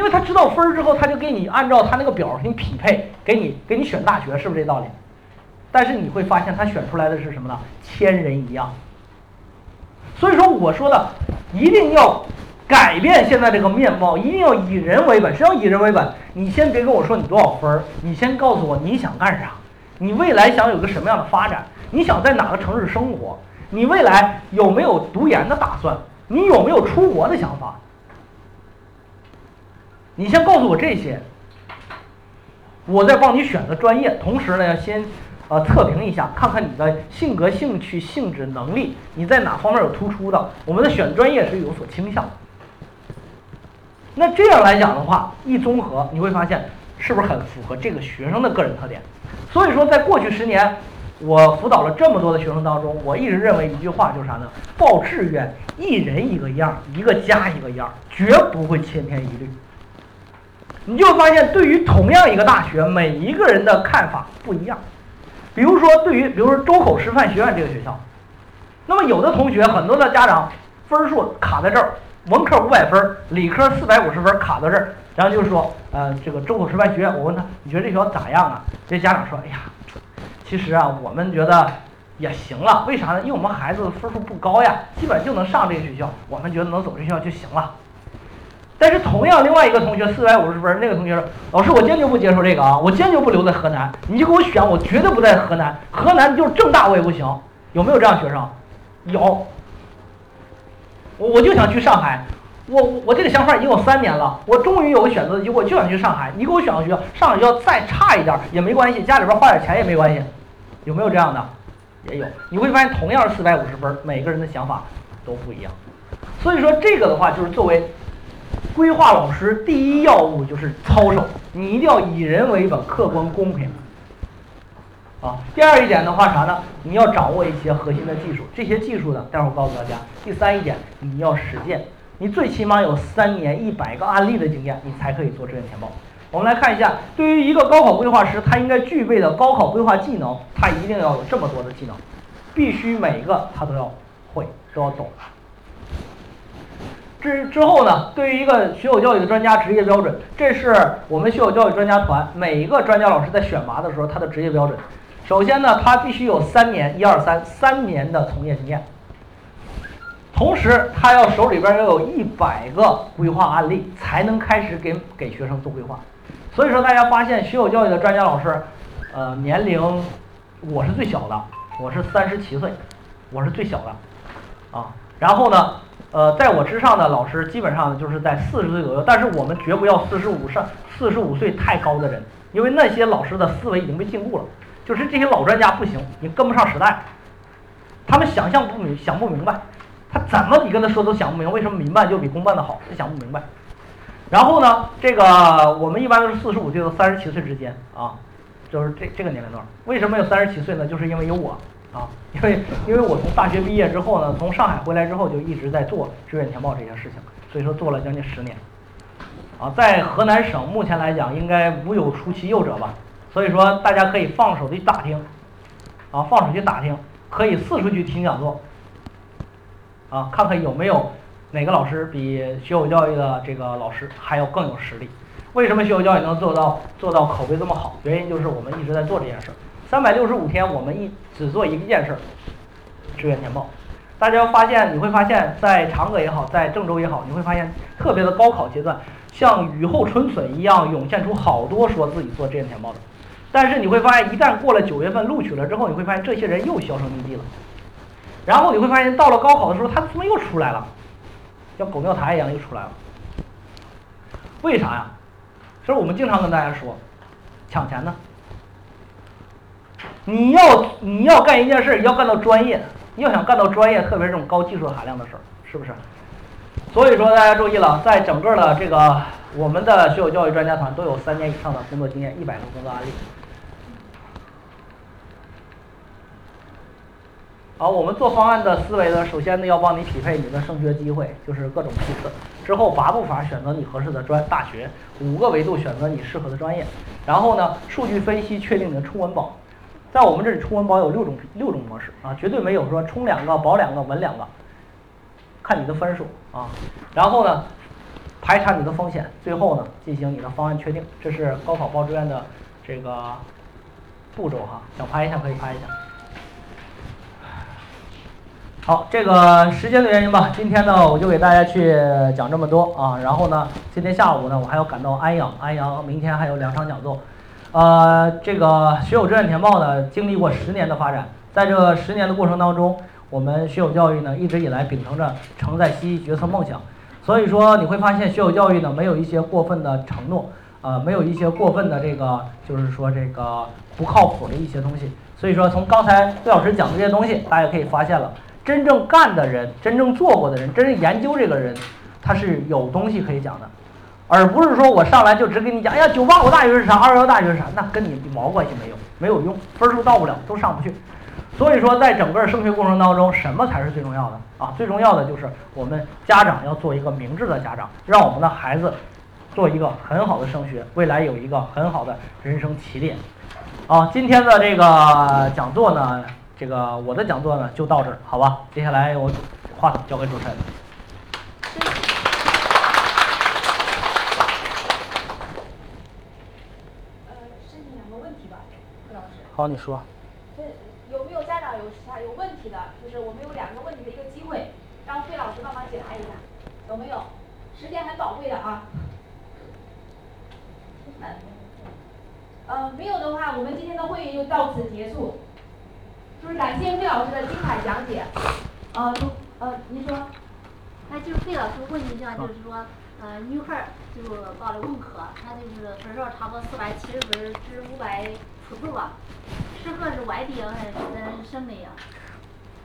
因为他知道分儿之后，他就给你按照他那个表给你匹配，给你给你选大学，是不是这道理？但是你会发现，他选出来的是什么呢？千人一样。所以说，我说的一定要改变现在这个面貌，一定要以人为本。谁要以人为本？你先别跟我说你多少分儿，你先告诉我你想干啥，你未来想有个什么样的发展，你想在哪个城市生活，你未来有没有读研的打算，你有没有出国的想法？你先告诉我这些，我再帮你选择专业。同时呢，要先呃测评一下，看看你的性格、兴趣、性质、能力，你在哪方面有突出的，我们的选专业是有所倾向。那这样来讲的话，一综合你会发现是不是很符合这个学生的个人特点？所以说，在过去十年，我辅导了这么多的学生当中，我一直认为一句话就是啥呢？报志愿一人一个样，一个家一个样，绝不会千篇一律。你就发现，对于同样一个大学，每一个人的看法不一样。比如说，对于比如说周口师范学院这个学校，那么有的同学，很多的家长分数卡在这儿，文科五百分，理科四百五十分卡在这儿，然后就是说，呃，这个周口师范学院，我问他，你觉得这学校咋样啊？这家长说，哎呀，其实啊，我们觉得也行了，为啥呢？因为我们孩子分数不高呀，基本就能上这个学校，我们觉得能走这学校就行了。但是同样，另外一个同学四百五十分，那个同学说：“老师，我坚决不接受这个啊，我坚决不留在河南，你就给我选，我绝对不在河南。河南就是正大我也不行。”有没有这样学生？有。我我就想去上海，我我这个想法已经有三年了，我终于有个选择的机会，就想去上海。你给我选个学校，上海学校再差一点也没关系，家里边花点钱也没关系。有没有这样的？也有。你会发现，同样是四百五十分，每个人的想法都不一样。所以说，这个的话就是作为。规划老师第一要务就是操守，你一定要以人为本，客观公平。啊，第二一点的话啥呢？你要掌握一些核心的技术，这些技术呢，待会儿告诉大家。第三一点，你要实践，你最起码有三年一百个案例的经验，你才可以做志愿填报。我们来看一下，对于一个高考规划师，他应该具备的高考规划技能，他一定要有这么多的技能，必须每一个他都要会，都要懂。之之后呢？对于一个学有教育的专家职业标准，这是我们学有教育专家团每一个专家老师在选拔的时候他的职业标准。首先呢，他必须有三年一二三三年的从业经验，同时他要手里边要有一百个规划案例，才能开始给给学生做规划。所以说，大家发现学有教育的专家老师，呃，年龄我是最小的，我是三十七岁，我是最小的，啊，然后呢？呃，在我之上的老师基本上就是在四十岁左右，但是我们绝不要四十五上四十五岁太高的人，因为那些老师的思维已经被禁锢了，就是这些老专家不行，你跟不上时代，他们想象不明想不明白，他怎么你跟他说都想不明白，为什么民办就比公办的好，他想不明白。然后呢，这个我们一般都是四十五岁到三十七岁之间啊，就是这这个年龄段。为什么有三十七岁呢？就是因为有我。啊，因为因为我从大学毕业之后呢，从上海回来之后就一直在做志愿填报这件事情，所以说做了将近十年。啊，在河南省目前来讲应该无有出其右者吧，所以说大家可以放手去打听，啊，放手去打听，可以四处去听讲座，啊，看看有没有哪个老师比学有教育的这个老师还要更有实力。为什么学有教育能做到做到口碑这么好？原因就是我们一直在做这件事儿。三百六十五天，我们一只做一件事儿，志愿填报。大家发现，你会发现在长葛也好，在郑州也好，你会发现特别的高考阶段，像雨后春笋一样涌现出好多说自己做志愿填报的。但是你会发现，一旦过了九月份录取了之后，你会发现这些人又销声匿迹了。然后你会发现，到了高考的时候，他怎么又出来了？像狗尿苔一样又出来了。为啥呀？所以我们经常跟大家说，抢钱呢。你要你要干一件事，要干到专业，要想干到专业，特别是这种高技术含量的事儿，是不是？所以说大家注意了，在整个的这个我们的学有教育专家团都有三年以上的工作经验，一百个工作案例。好，我们做方案的思维呢，首先呢要帮你匹配你的升学机会，就是各种批次，之后八步法选择你合适的专大学，五个维度选择你适合的专业，然后呢数据分析确定你的冲稳保。在我们这里，充文保有六种六种模式啊，绝对没有说充两个保两个稳两个，看你的分数啊。然后呢，排查你的风险，最后呢进行你的方案确定。这是高考报志愿的这个步骤哈，想拍一下可以拍一下。好，这个时间的原因吧，今天呢我就给大家去讲这么多啊。然后呢，今天下午呢我还要赶到安阳，安阳明天还有两场讲座。呃，这个学友志愿填报呢经历过十年的发展，在这十年的过程当中，我们学友教育呢一直以来秉承着承载西决策梦想。所以说你会发现学友教育呢没有一些过分的承诺，呃，没有一些过分的这个就是说这个不靠谱的一些东西。所以说从刚才魏老师讲的这些东西，大家可以发现了。真正干的人，真正做过的人，真正研究这个人，他是有东西可以讲的，而不是说我上来就只给你讲，哎呀，九八五大学是啥，二幺幺大学是啥，那跟你毛关系没有，没有用，分数到不了，都上不去。所以说，在整个升学过程当中，什么才是最重要的啊？最重要的就是我们家长要做一个明智的家长，让我们的孩子做一个很好的升学，未来有一个很好的人生起点。啊，今天的这个讲座呢。这个我的讲座呢就到这儿，好吧？接下来我话筒交给主持人。呃，申请两个问题吧，费老师。好，你说。有没有家长有啥有问题的？就是我们有两个问题的一个机会，让费老师帮忙解答一下，有没有？时间很宝贵的啊。呃，没有的话，我们今天的会议就到此结束。就是感谢费老师的精彩讲解，呃，呃，您说，那就是费老师问一下，就是说，呃，女孩儿就报了文科，她就是分数差不多四百七十分至五百出头吧，适合是外地还是咱省内呀？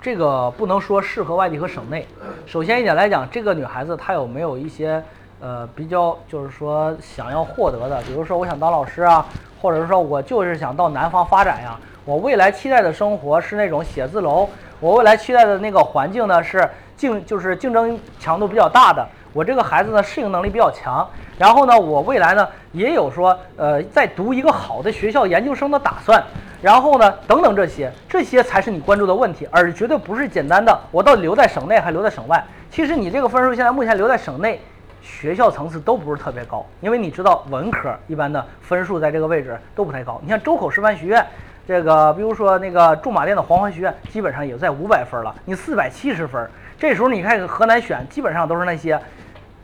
这个不能说适合外地和省内。首先一点来讲，这个女孩子她有没有一些呃比较，就是说想要获得的，比如说我想当老师啊，或者是说我就是想到南方发展呀。我未来期待的生活是那种写字楼，我未来期待的那个环境呢是竞就是竞争强度比较大的，我这个孩子呢适应能力比较强，然后呢我未来呢也有说呃在读一个好的学校研究生的打算，然后呢等等这些，这些才是你关注的问题，而绝对不是简单的我到底留在省内还留在省外。其实你这个分数现在目前留在省内，学校层次都不是特别高，因为你知道文科一般的分数在这个位置都不太高，你像周口师范学院。这个，比如说那个驻马店的黄环学院，基本上也在五百分了。你四百七十分，这时候你看河南选，基本上都是那些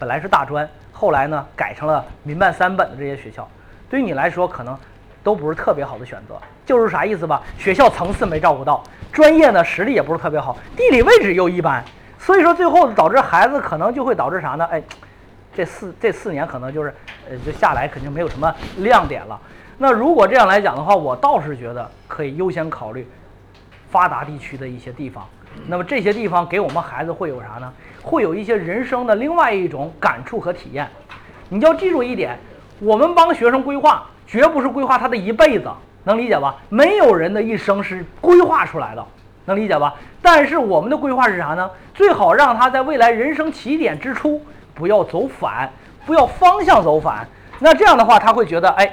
本来是大专，后来呢改成了民办三本的这些学校，对于你来说可能都不是特别好的选择。就是啥意思吧？学校层次没照顾到，专业呢实力也不是特别好，地理位置又一般，所以说最后导致孩子可能就会导致啥呢？哎，这四这四年可能就是呃就下来肯定没有什么亮点了。那如果这样来讲的话，我倒是觉得可以优先考虑发达地区的一些地方。那么这些地方给我们孩子会有啥呢？会有一些人生的另外一种感触和体验。你要记住一点，我们帮学生规划，绝不是规划他的一辈子，能理解吧？没有人的一生是规划出来的，能理解吧？但是我们的规划是啥呢？最好让他在未来人生起点之初不要走反，不要方向走反。那这样的话，他会觉得，哎。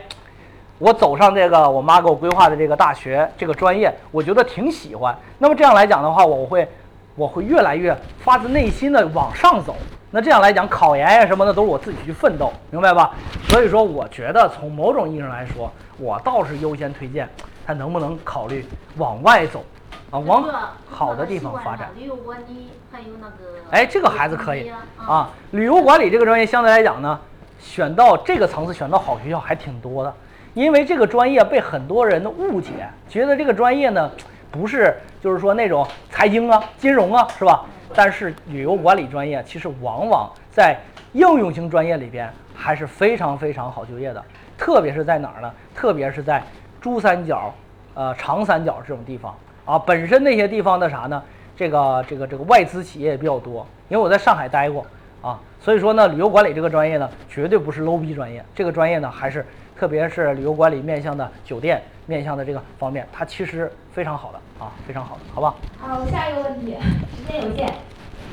我走上这个我妈给我规划的这个大学这个专业，我觉得挺喜欢。那么这样来讲的话，我会我会越来越发自内心的往上走。那这样来讲，考研呀什么的都是我自己去奋斗，明白吧？所以说，我觉得从某种意义上来说，我倒是优先推荐他能不能考虑往外走啊，往好的地方发展。旅游管理还有那个。哎，这个孩子可以啊，旅游管理这个专业相对来讲呢，选到这个层次，选到好学校还挺多的。因为这个专业被很多人的误解，觉得这个专业呢，不是就是说那种财经啊、金融啊，是吧？但是旅游管理专业其实往往在应用型专业里边还是非常非常好就业的，特别是在哪儿呢？特别是在珠三角、呃长三角这种地方啊。本身那些地方的啥呢？这个这个这个外资企业也比较多，因为我在上海待过啊，所以说呢，旅游管理这个专业呢，绝对不是 low 逼专业，这个专业呢还是。特别是旅游管理面向的酒店面向的这个方面，它其实非常好的啊，非常好的，好不？好，下一个问题，时间有限，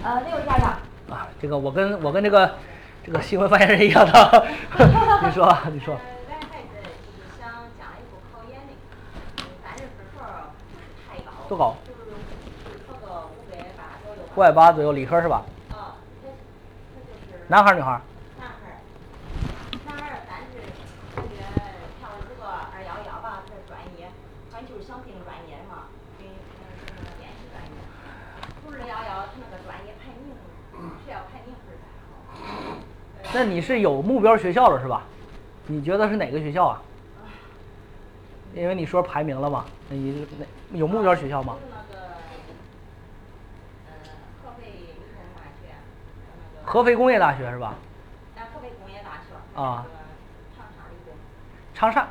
呃，那位家长啊，这个我跟我跟这个这个新闻发言人一样的，你说，你说。多高？五百八左右。理科是吧？男孩女孩？男孩。想定专业的嘛，跟那个电气专业，不是要要那个专业排名，学校排名不是太好。那你是有目标学校了是吧？你觉得是哪个学校啊？因为你说排名了嘛，那你那有目标学校吗？合肥工业大学是吧？咱合肥工业大学。啊长沙理工。长沙。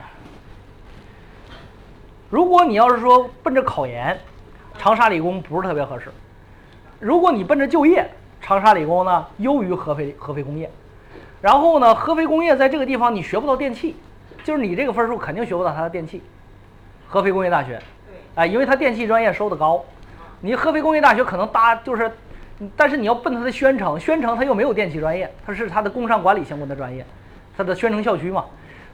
如果你要是说奔着考研，长沙理工不是特别合适。如果你奔着就业，长沙理工呢优于合肥合肥工业。然后呢，合肥工业在这个地方你学不到电气，就是你这个分数肯定学不到它的电气。合肥工业大学，对。哎，因为它电气专业收的高，你合肥工业大学可能搭就是，但是你要奔它的宣城，宣城它又没有电气专业，它是它的工商管理相关的专业，它的宣城校区嘛。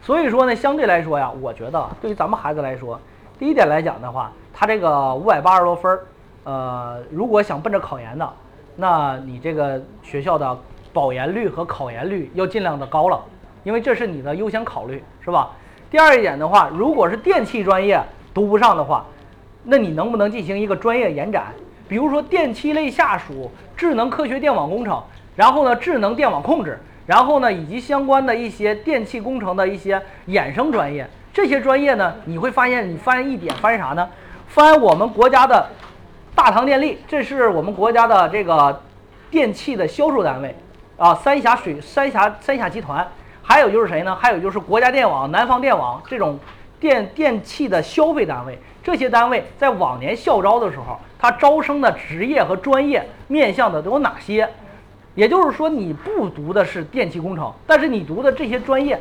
所以说呢，相对来说呀，我觉得对于咱们孩子来说，第一点来讲的话，他这个五百八十多分儿，呃，如果想奔着考研的，那你这个学校的保研率和考研率要尽量的高了，因为这是你的优先考虑，是吧？第二一点的话，如果是电气专业读不上的话，那你能不能进行一个专业延展？比如说电气类下属智能科学电网工程，然后呢智能电网控制，然后呢以及相关的一些电气工程的一些衍生专业，这些专业呢，你会发现你翻一点翻啥呢？翻我们国家的大唐电力，这是我们国家的这个电器的销售单位啊，三峡水三峡三峡集团。还有就是谁呢？还有就是国家电网、南方电网这种电电器的消费单位，这些单位在往年校招的时候，它招生的职业和专业面向的都有哪些？也就是说，你不读的是电气工程，但是你读的这些专业